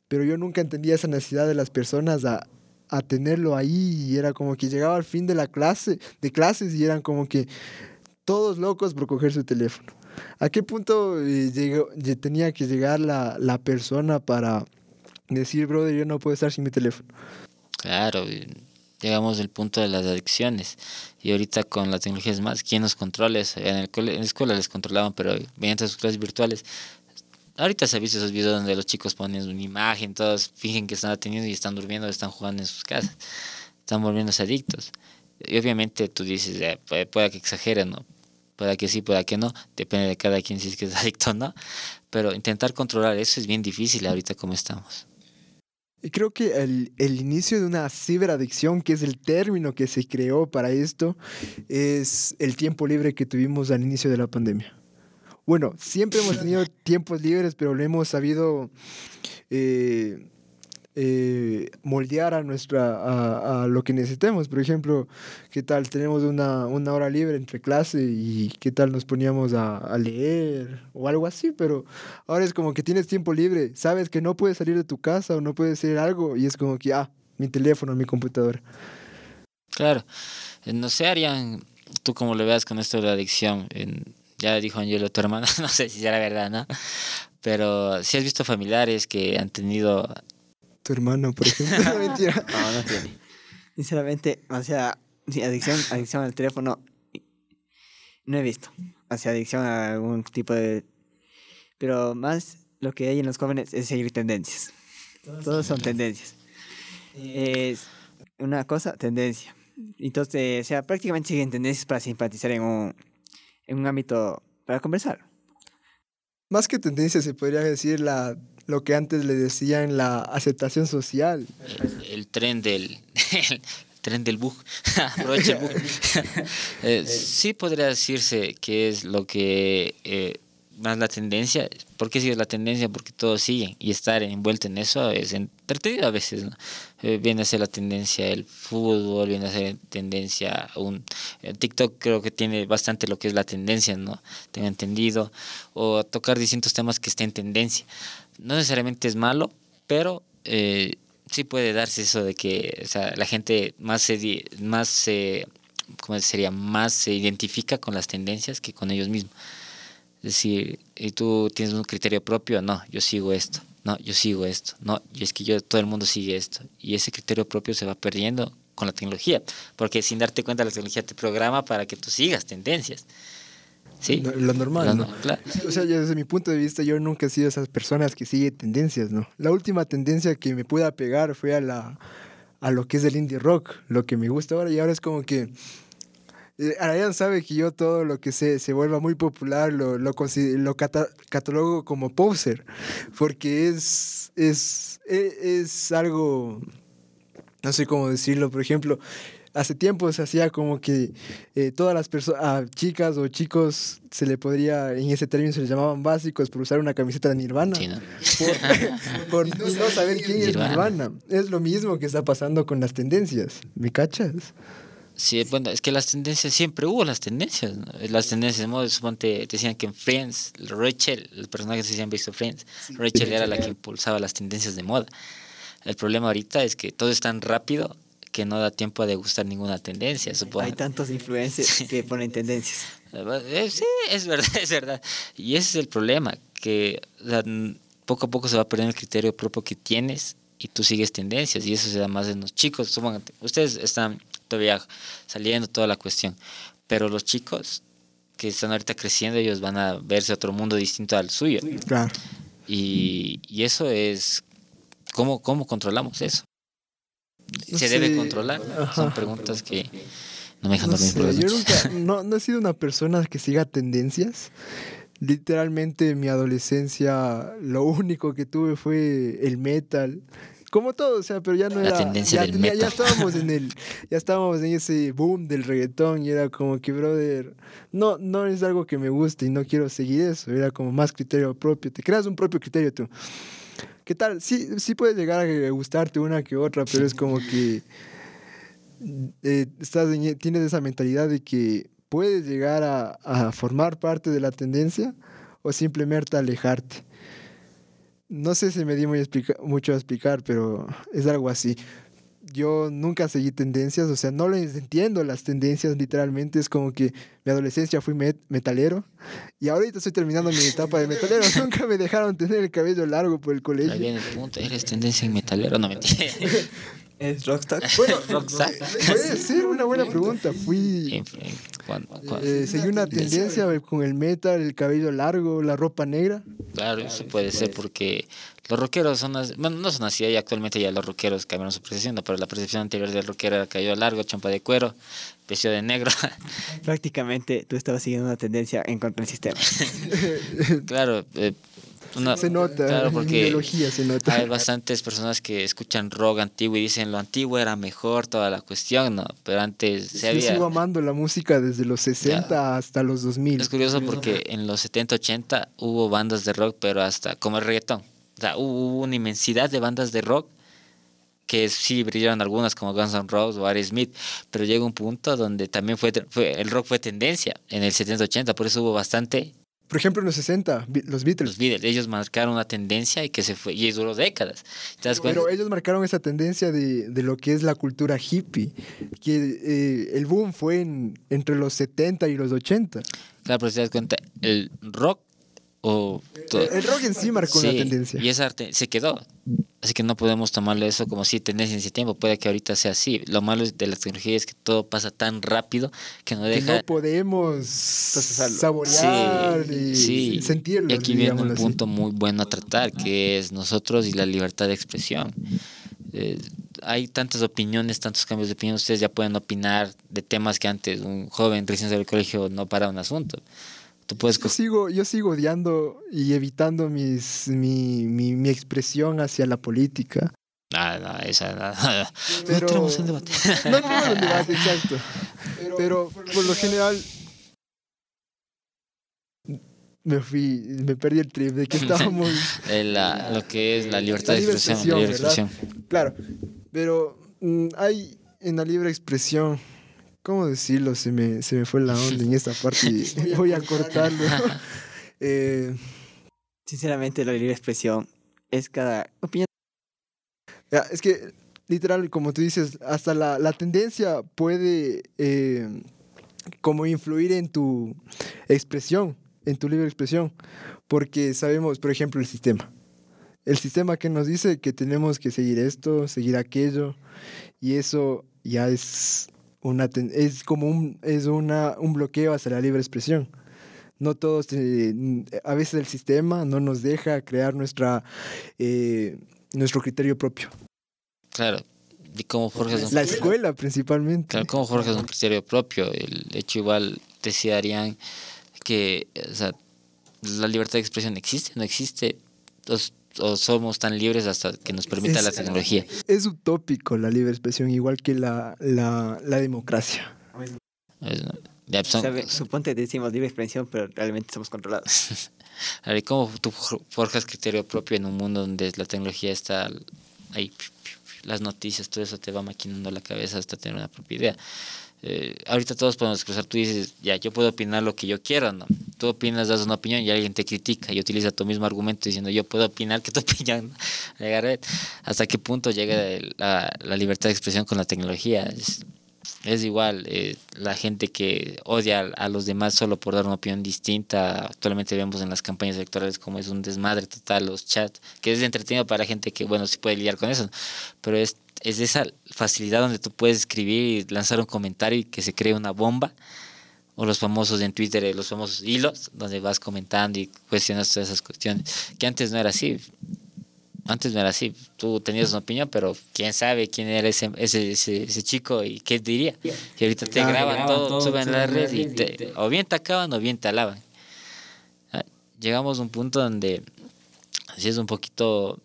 Pero yo nunca entendía esa necesidad de las personas a, a tenerlo ahí y era como que llegaba al fin de la clase, de clases y eran como que todos locos por coger su teléfono. ¿A qué punto eh, llegó- tenía que llegar la, la persona para decir, brother, yo no puedo estar sin mi teléfono? Claro, llegamos al punto de las adicciones. Y ahorita con la tecnología es más, ¿quién nos controla? En, el en la escuela les controlaban, pero mediante sus clases virtuales. Ahorita se ha visto esos videos donde los chicos ponen una imagen, todos fingen que están atendiendo y están durmiendo, están jugando en sus casas. Están volviéndose adictos. Y obviamente tú dices, eh, puede, puede que exageren, ¿no? Puede que sí, puede que no. Depende de cada quien si es que es adicto o no. Pero intentar controlar eso es bien difícil ahorita como estamos. Y creo que el, el inicio de una ciberadicción, que es el término que se creó para esto, es el tiempo libre que tuvimos al inicio de la pandemia. Bueno, siempre hemos tenido tiempos libres, pero lo hemos sabido eh, eh, moldear a, nuestra, a, a, lo que necesitemos. Por ejemplo, ¿qué tal? Tenemos una, una hora libre entre clase y ¿qué tal nos poníamos a, a, leer o algo así? Pero ahora es como que tienes tiempo libre, sabes que no puedes salir de tu casa o no puedes hacer algo y es como que, ah, mi teléfono, mi computadora. Claro. No sé, Arián, tú cómo lo veas con esto de la adicción. Ya dijo Angelo, tu hermana, no sé si será verdad, ¿no? Pero si has visto familiares que han tenido tu hermano, por ejemplo. no, mentira. No, no tiene. Sinceramente, o sea, adicción, adicción al teléfono, no he visto. O sea, adicción a algún tipo de... Pero más lo que hay en los jóvenes es seguir tendencias. Todos son tendencias. Es una cosa, tendencia. Entonces, o sea, prácticamente siguen tendencias para simpatizar en un, en un ámbito para conversar. Más que tendencia, se podría decir la lo que antes le decían la aceptación social. El, tren del el tren del bug. Aprovecha el bug. eh, sí podría decirse que es lo que eh, más la tendencia. ¿Por qué sigue la tendencia? Porque todos siguen y estar envuelto en eso es entretenido a veces. ¿no? Eh, viene a ser la tendencia el fútbol, viene a ser tendencia un eh, TikTok creo que tiene bastante lo que es la tendencia, ¿no? Tengo entendido. O tocar distintos temas que estén en tendencia no necesariamente es malo, pero eh, sí puede darse eso de que o sea, la gente más se, más se, ¿cómo sería? Más se identifica con las tendencias que con ellos mismos. Es decir, y tú tienes un criterio propio, no, yo sigo esto, no, yo sigo esto, no, y es que yo, todo el mundo sigue esto. Y ese criterio propio se va perdiendo con la tecnología, porque sin darte cuenta la tecnología te programa para que tú sigas tendencias. Sí. Lo normal, ¿no? O sea, desde mi punto de vista, yo nunca he sido esas personas que siguen tendencias, ¿no? La última tendencia que me pude pegar fue a, la, a lo que es el indie rock, lo que me gusta ahora, y ahora es como que... Eh, Arayan sabe que yo todo lo que se, se vuelva muy popular lo, lo, lo catalogo como poser, porque es, es, e, es algo, no sé cómo decirlo, por ejemplo, hace tiempo se hacía como que eh, todas las personas, chicas o chicos, se le podría, en ese término se les llamaban básicos por usar una camiseta de Nirvana. Por, no, saber quién es Nirvana. Es lo mismo que está pasando con las tendencias. ¿Me cachas? Sí, bueno, es que las tendencias, siempre hubo las tendencias. Las tendencias, ¿no? suponte, decían que en Friends, Rachel, el personaje se han visto Friends, Rachel era la que impulsaba las tendencias de moda. El problema ahorita es que todo es tan rápido que no da tiempo a degustar ninguna tendencia, supongo. Hay tantos influencers que ponen tendencias. Eh, sí, es verdad, es verdad. Y ese es el problema, que poco a poco se va perder el criterio propio que tienes y tú sigues tendencias y eso se da más en los chicos. Supongan, ustedes están todavía saliendo toda la cuestión, pero los chicos que están ahorita creciendo, ellos van a verse otro mundo distinto al suyo. Claro. Y, y eso es, ¿cómo, ¿cómo controlamos eso? se debe controlar? Son preguntas que no me dejan dormir. por yo nunca, no, no he sido una persona que siga tendencias. Literalmente en mi adolescencia lo único que tuve fue el metal. Como todo, o sea, pero ya no La era. Tendencia ya, del metal. ya estábamos en el, ya estábamos en ese boom del reggaetón y era como que, brother, no, no es algo que me guste y no quiero seguir eso. Era como más criterio propio. Te creas un propio criterio tú. ¿Qué tal? Sí, sí puede llegar a gustarte una que otra, pero es como que eh, estás tienes esa mentalidad de que puedes llegar a, a, formar parte de la tendencia o simplemente alejarte. No sé si me di muy explica, mucho a explicar, pero es algo así yo nunca seguí tendencias, o sea, no les entiendo las tendencias literalmente, es como que mi adolescencia fui met metalero y ahorita estoy terminando mi etapa de metalero, nunca me dejaron tener el cabello largo por el colegio. Ahí viene el punto, eres tendencia en metalero, no mentira. ¿Es rockstar? Bueno, rockstar. puede ser una buena pregunta. Fui. ¿Cuándo, cuándo? Eh, seguí una tendencia con el metal, el cabello largo, la ropa negra. Claro, eso puede ser porque los rockeros son, bueno, no son así, y actualmente ya los rockeros cambiaron su percepción, ¿no? pero la percepción anterior del rockero era cabello largo, chompa de cuero, vestido de negro. Prácticamente tú estabas siguiendo una tendencia en contra del sistema. claro, eh, una, se nota, claro, porque se nota. hay bastantes personas que escuchan rock antiguo y dicen lo antiguo era mejor, toda la cuestión, ¿no? Pero antes se sí, había... sigo amando la música desde los 60 ya. hasta los 2000. Es curioso porque en los 70, 80 hubo bandas de rock, pero hasta como el reggaetón. O sea, hubo una inmensidad de bandas de rock que sí brillaron algunas como Guns N' Roses o Aerosmith, pero llega un punto donde también fue, fue el rock fue tendencia en el 70-80, por eso hubo bastante Por ejemplo, en los 60, Be- los Beatles. los Beatles, ellos marcaron una tendencia y que se fue, y duró décadas. ¿Te das cuenta? Pero ellos marcaron esa tendencia de, de lo que es la cultura hippie, que eh, el boom fue en- entre los 70 y los 80. Claro, pero si te das cuenta, el rock o to- El rock en sí marcó una Sí, tendencia. Y esa arte se quedó. Así que no podemos tomarlo eso como si tendencia en ese tiempo. Puede que ahorita sea así. Lo malo de la tecnología es que todo pasa tan rápido que no que deja. no podemos saborear Sí, y sí. sentirlo. Y aquí viene un así. punto muy bueno a tratar, que es nosotros y la libertad de expresión. Eh, hay tantas opiniones, tantos cambios de opinión. Ustedes ya pueden opinar de temas que antes un joven recién salido del colegio no para un asunto. Tú puedes Yo sigo, yo sigo odiando y evitando mis, mi, mi, mi expresión hacia la política. No, esa, no, Pero- no tenemos un debate. No entremos en debate, exacto. Pero por lo general. Me fui, me perdí el trip de que estábamos. La- lo que es la libertad La de libre expresión. La libre expresión, expresión. Claro, pero mm, hay en la libre expresión. ¿Cómo decirlo? Se me, se me fue la onda en esta parte y voy a cortarlo. Eh, Sinceramente, la libre expresión es cada opinión. Ya, es que, literal, como tú dices, hasta la, la tendencia puede eh, como influir en tu expresión, en tu libre expresión, porque sabemos, por ejemplo, el sistema. El sistema que nos dice que tenemos que seguir esto, seguir aquello, y eso ya es una es como un, es una, un bloqueo hacia la libre expresión. No todos, eh, a veces el sistema no nos deja crear nuestra, eh, nuestro criterio propio. Claro. Y cómo forjas un, La escuela principalmente. claro, cómo forjas un criterio propio. El hecho igual decía Arián que o sea, la libertad de expresión existe, no existe. O, o somos tan libres hasta que nos permita Es- la tecnología. Es utópico la libre expresión, igual que la, la, la democracia. Es- ya, son- Suponte decimos libre expresión, pero realmente somos controlados. A ver, ¿cómo tú forjas criterio propio en un mundo donde la tecnología está ahí? Las noticias, todo eso te va maquinando la cabeza hasta tener una propia idea. Eh, ahorita todos podemos expresar, tú dices, ya, yo puedo opinar lo que yo quiero, ¿no? Tú opinas, das una opinión y alguien te critica y utiliza tu mismo argumento diciendo, yo puedo opinar que tu opinión. ¿Hasta qué punto llega la, la libertad de expresión con la tecnología? Es igual, eh, la gente que odia a, los demás solo por dar una opinión distinta. Actualmente vemos en las campañas electorales como es un desmadre total, los chats, que es entretenido para gente que, bueno, sí puede lidiar con eso, pero es, es esa facilidad donde tú puedes escribir y lanzar un comentario y que se cree una bomba. O los famosos en Twitter, eh, los famosos hilos, donde vas comentando y cuestionas todas esas cuestiones, que antes no era así. Antes no era así. Tú tenías una opinión, pero quién sabe quién era ese, ese, ese, ese chico y qué diría. Y ahorita te graban graban todo, todo, suben suben a la a la red y y te, te- o bien te acaban o bien te alaban. Ah, Llegamos a un punto donde así es un poquito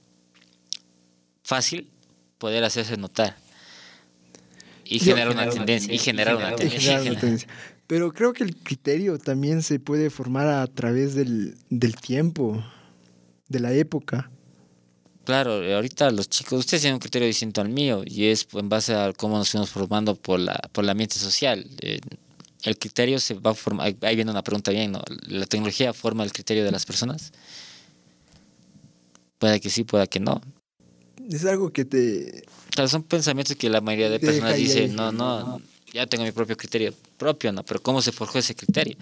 fácil poder hacerse notar y generar una tendencia y Y generar una tendencia. Pero creo que el criterio también se puede formar a través del, del tiempo, de la época. Claro, eh, ahorita los chicos, ustedes tienen un criterio distinto al mío y es en base a cómo nos fuimos formando por, la, por el ambiente social. Eh, el criterio se va a formar, ahí viene una pregunta bien, ¿no? ¿La tecnología forma el criterio de las personas? Puede que sí, puede que no. Es algo que te... Claro, son pensamientos que la mayoría de personas ahí, dice, ahí. no, no, ya tengo mi propio criterio propio, ¿no? Pero ¿cómo se forjó ese criterio?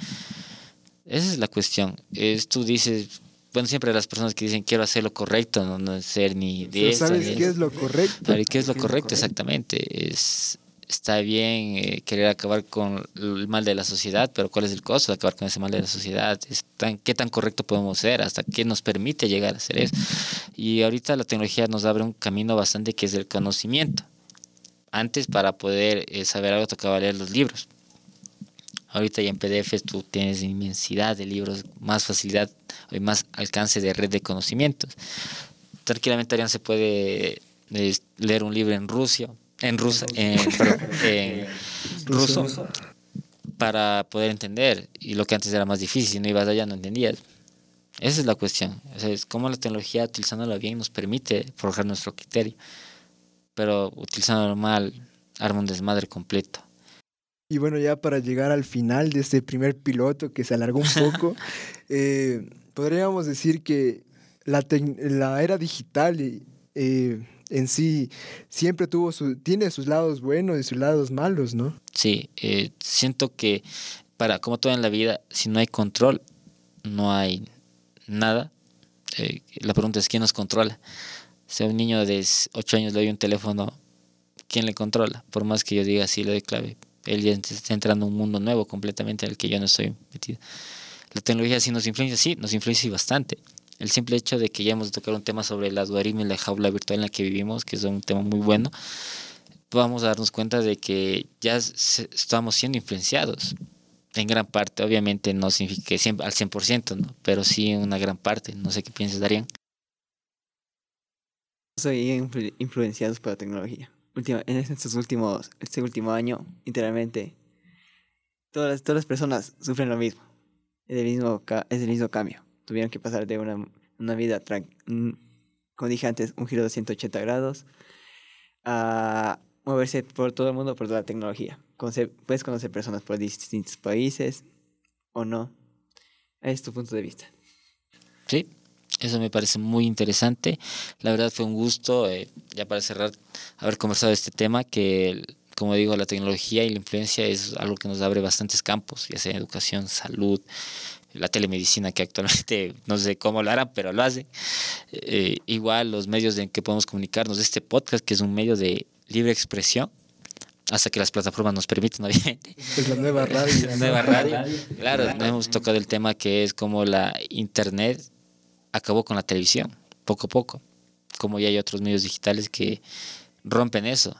Esa es la cuestión. Es, tú dices, bueno, siempre las personas que dicen quiero hacer lo correcto, no, no ser ni de esta, ¿Sabes ni qué es lo correcto? ¿y qué es lo correcto exactamente? Es, está bien eh, querer acabar con el mal de la sociedad, pero ¿cuál es el costo de acabar con ese mal de la sociedad? Es tan- ¿Qué tan correcto podemos ser? ¿Hasta qué nos permite llegar a hacer eso? Y ahorita la tecnología nos abre un camino bastante que es el conocimiento. Antes para poder eh, saber algo tocaba leer los libros. Ahorita ya en PDF tú tienes inmensidad de libros, más facilidad y más alcance de red de conocimientos. Tranquilamente Arián se puede leer un libro en Rusia, en ruso, en, perdón, en ruso, para poder entender. Y lo que antes era más difícil, si no ibas allá no entendías. Esa es la cuestión. O sea, es cómo la tecnología, utilizándola bien, nos permite forjar nuestro criterio. pero utilizando normal, arma un desmadre completo. Y bueno, ya para llegar al final de este primer piloto que se alargó un poco, eh, podríamos decir que la, la era digital eh, en sí siempre tuvo su, tiene sus lados buenos y sus lados malos, ¿no? Sí, eh, siento que para, como todo en la vida, si no hay control, no hay nada. Eh, la pregunta es quién nos controla. Si a un niño de 8 años le doy un teléfono, ¿quién le controla? Por más que yo diga sí le doy clave, él ya está entrando a un mundo nuevo completamente en el que yo no estoy metido. La tecnología sí nos influencia, sí, nos influencia bastante el simple hecho de que ya hemos tocado un tema sobre la algoritmo y la jaula virtual en la que vivimos, que es un tema muy bueno, vamos a darnos cuenta de que ya estamos siendo influenciados en gran parte. Obviamente no significa que al 100%, ¿no? pero sí en una gran parte. No sé qué piensas, Darían. Soy influenciados por la tecnología. Última, en estos últimos, este último año, literalmente, todas, todas las personas sufren lo mismo. Es el mismo, es el mismo cambio tuvieron que pasar de una, una vida, como dije antes, un giro de 180 grados, a moverse por todo el mundo por la tecnología. puedes conocer personas por distintos países o no. Es tu punto de vista. Sí, eso me parece muy interesante. La verdad fue un gusto, eh, ya para cerrar, haber conversado este tema, que como digo, la tecnología y la influencia es algo que nos abre bastantes campos, ya sea educación, salud, la telemedicina que actualmente no sé cómo lo harán, pero lo hace. Eh, igual los medios en que podemos comunicarnos, este podcast que es un medio de libre expresión, hasta que las plataformas nos permiten, obviamente. Es la nueva radio. la nueva radio. Claro, hemos tocado el tema que es como la internet acabó con la televisión, poco a poco. Como ya hay otros medios digitales que rompen eso.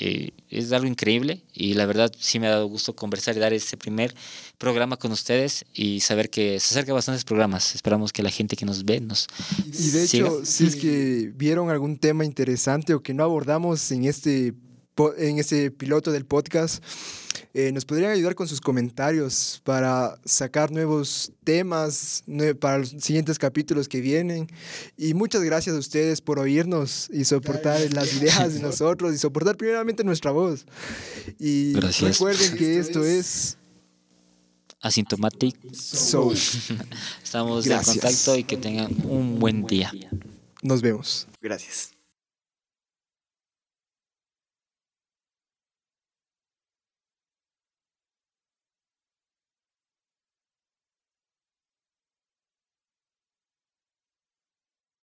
Eh, es algo increíble y la verdad sí me ha dado gusto conversar y dar este primer programa con ustedes y saber que se acerca bastantes programas. Esperamos que la gente que nos ve nos... Y de hecho, si es que vieron algún tema interesante o que no abordamos en este, en este piloto del podcast, eh, nos podrían ayudar con sus comentarios para sacar nuevos temas para los siguientes capítulos que vienen. Y muchas gracias a ustedes por oírnos y soportar las ideas de nosotros y soportar primeramente nuestra voz. Y recuerden que esto es... Asymptomatic Soul. Estamos en contacto y que tengan un buen día. Nos vemos. Gracias.